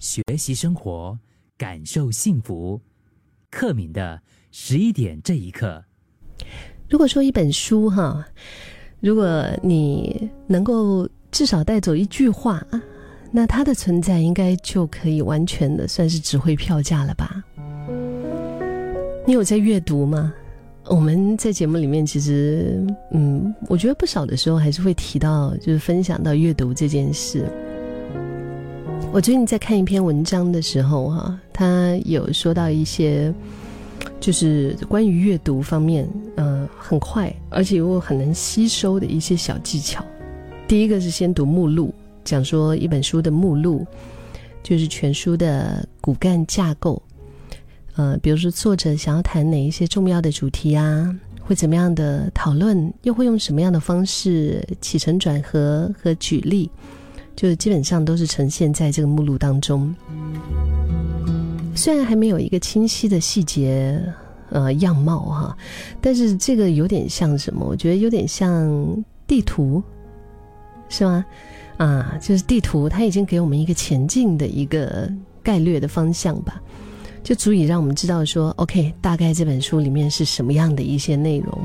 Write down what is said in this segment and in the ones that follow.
学习生活，感受幸福。克敏的十一点这一刻。如果说一本书哈，如果你能够至少带走一句话，那它的存在应该就可以完全的算是值回票价了吧？你有在阅读吗？我们在节目里面其实，嗯，我觉得不少的时候还是会提到，就是分享到阅读这件事。我最近在看一篇文章的时候，哈，他有说到一些，就是关于阅读方面，呃，很快而且又很能吸收的一些小技巧。第一个是先读目录，讲说一本书的目录，就是全书的骨干架构。呃，比如说作者想要谈哪一些重要的主题啊，会怎么样的讨论，又会用什么样的方式起承转合和举例，就是基本上都是呈现在这个目录当中。虽然还没有一个清晰的细节呃样貌哈，但是这个有点像什么？我觉得有点像地图，是吗？啊，就是地图，它已经给我们一个前进的一个概略的方向吧。就足以让我们知道说，OK，大概这本书里面是什么样的一些内容。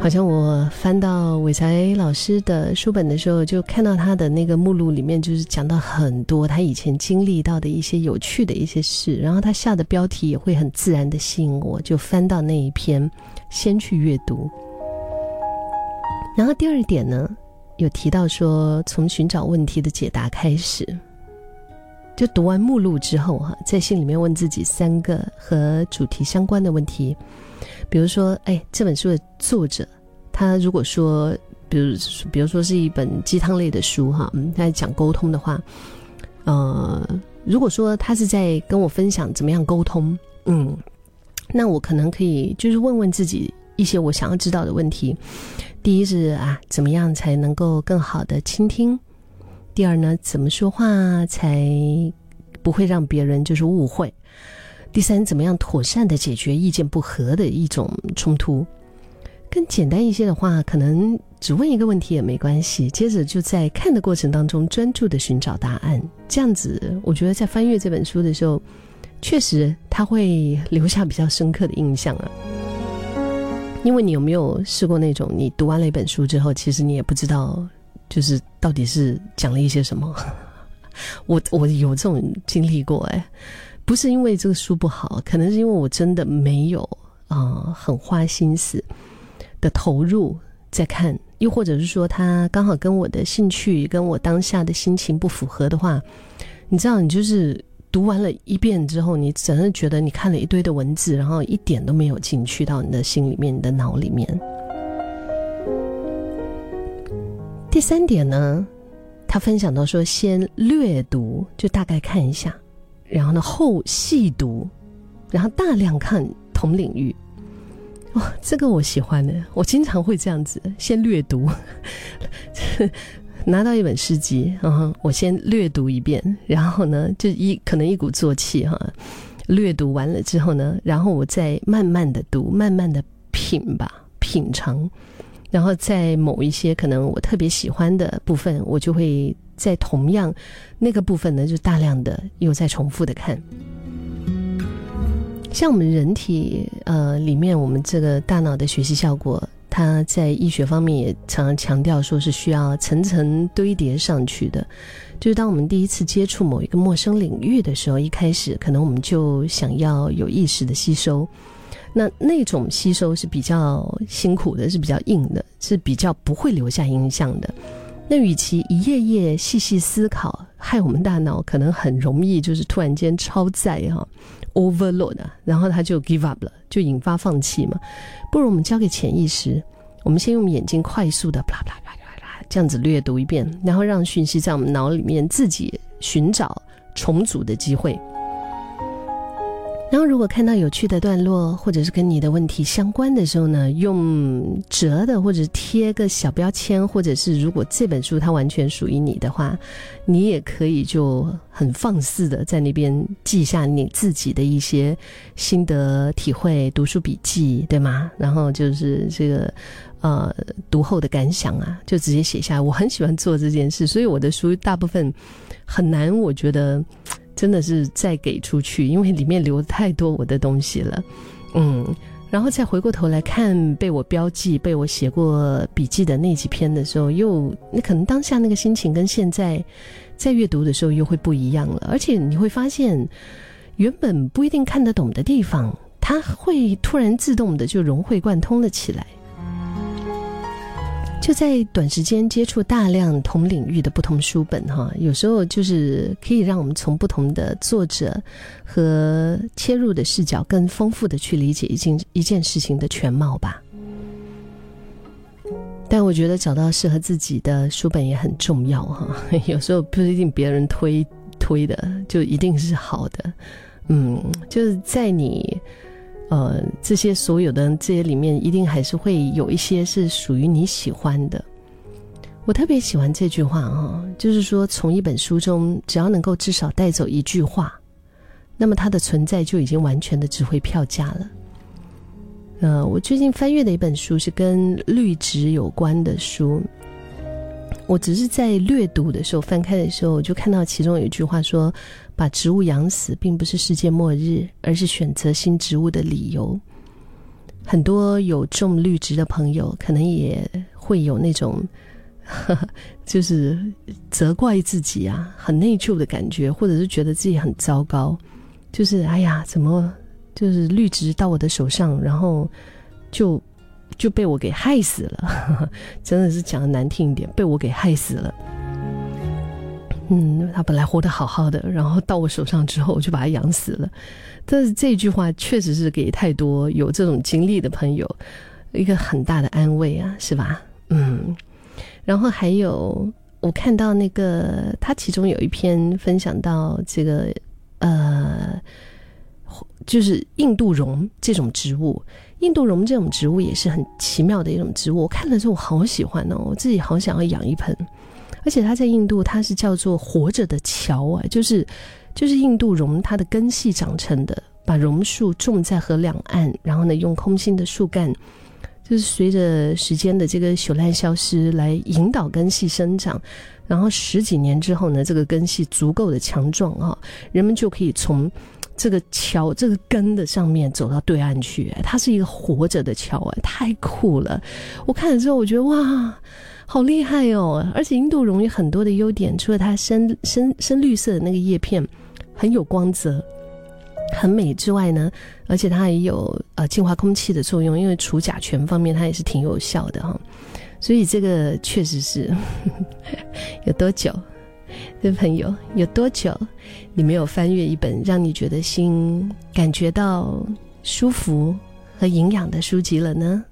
好像我翻到伟才老师的书本的时候，就看到他的那个目录里面，就是讲到很多他以前经历到的一些有趣的一些事，然后他下的标题也会很自然的吸引我，就翻到那一篇，先去阅读。然后第二点呢，有提到说，从寻找问题的解答开始。就读完目录之后，哈，在心里面问自己三个和主题相关的问题，比如说，哎，这本书的作者，他如果说，比如，比如说是一本鸡汤类的书，哈，嗯，他讲沟通的话，呃，如果说他是在跟我分享怎么样沟通，嗯，那我可能可以就是问问自己一些我想要知道的问题。第一是啊，怎么样才能够更好的倾听？第二呢，怎么说话才不会让别人就是误会？第三，怎么样妥善的解决意见不合的一种冲突？更简单一些的话，可能只问一个问题也没关系。接着就在看的过程当中专注的寻找答案，这样子，我觉得在翻阅这本书的时候，确实他会留下比较深刻的印象啊。因为你有没有试过那种，你读完了一本书之后，其实你也不知道。就是到底是讲了一些什么？我我有这种经历过哎，不是因为这个书不好，可能是因为我真的没有啊很花心思的投入在看，又或者是说他刚好跟我的兴趣跟我当下的心情不符合的话，你知道，你就是读完了一遍之后，你只是觉得你看了一堆的文字，然后一点都没有进去到你的心里面、你的脑里面。第三点呢，他分享到说，先略读，就大概看一下，然后呢后细读，然后大量看同领域。哦，这个我喜欢的，我经常会这样子，先略读，拿到一本诗集，然后我先略读一遍，然后呢就一可能一鼓作气哈，略读完了之后呢，然后我再慢慢的读，慢慢的品吧，品尝。然后在某一些可能我特别喜欢的部分，我就会在同样那个部分呢，就大量的又在重复的看。像我们人体呃里面，我们这个大脑的学习效果，它在医学方面也常常强调说是需要层层堆叠上去的。就是当我们第一次接触某一个陌生领域的时候，一开始可能我们就想要有意识的吸收。那那种吸收是比较辛苦的，是比较硬的，是比较不会留下印象的。那与其一页页细细思考，害我们大脑可能很容易就是突然间超载哈，overload，然后他就 give up 了，就引发放弃嘛。不如我们交给潜意识，我们先用眼睛快速的啪啪啪啪啪这样子略读一遍，然后让讯息在我们脑里面自己寻找重组的机会。然后，如果看到有趣的段落，或者是跟你的问题相关的时候呢，用折的或者贴个小标签，或者是如果这本书它完全属于你的话，你也可以就很放肆的在那边记下你自己的一些心得体会、读书笔记，对吗？然后就是这个呃读后的感想啊，就直接写下。我很喜欢做这件事，所以我的书大部分很难，我觉得。真的是再给出去，因为里面留太多我的东西了，嗯，然后再回过头来看被我标记、被我写过笔记的那几篇的时候，又你可能当下那个心情跟现在在阅读的时候又会不一样了，而且你会发现，原本不一定看得懂的地方，它会突然自动的就融会贯通了起来。就在短时间接触大量同领域的不同书本，哈，有时候就是可以让我们从不同的作者和切入的视角，更丰富的去理解一件一件事情的全貌吧。但我觉得找到适合自己的书本也很重要，哈。有时候不一定别人推推的就一定是好的，嗯，就是在你。呃，这些所有的这些里面，一定还是会有一些是属于你喜欢的。我特别喜欢这句话哈，就是说，从一本书中，只要能够至少带走一句话，那么它的存在就已经完全的值回票价了。呃，我最近翻阅的一本书是跟绿植有关的书。我只是在略读的时候翻开的时候，我就看到其中有一句话说：“把植物养死，并不是世界末日，而是选择新植物的理由。”很多有种绿植的朋友，可能也会有那种，呵 就是责怪自己啊，很内疚的感觉，或者是觉得自己很糟糕，就是哎呀，怎么就是绿植到我的手上，然后就。就被我给害死了，真的是讲的难听一点，被我给害死了。嗯，他本来活得好好的，然后到我手上之后，我就把他养死了。但是这句话确实是给太多有这种经历的朋友一个很大的安慰啊，是吧？嗯。然后还有，我看到那个他其中有一篇分享到这个，呃，就是印度榕这种植物。印度榕这种植物也是很奇妙的一种植物，我看了之后我好喜欢哦，我自己好想要养一盆。而且它在印度，它是叫做活着的桥啊，就是就是印度榕它的根系长成的，把榕树种在河两岸，然后呢用空心的树干，就是随着时间的这个朽烂消失来引导根系生长，然后十几年之后呢，这个根系足够的强壮啊，人们就可以从。这个桥，这个根的上面走到对岸去，它是一个活着的桥啊，太酷了！我看了之后，我觉得哇，好厉害哦！而且印度榕有很多的优点，除了它深深深绿色的那个叶片很有光泽、很美之外呢，而且它还有呃净化空气的作用，因为除甲醛方面它也是挺有效的哈。所以这个确实是 有多久？的朋友，有多久你没有翻阅一本让你觉得心感觉到舒服和营养的书籍了呢？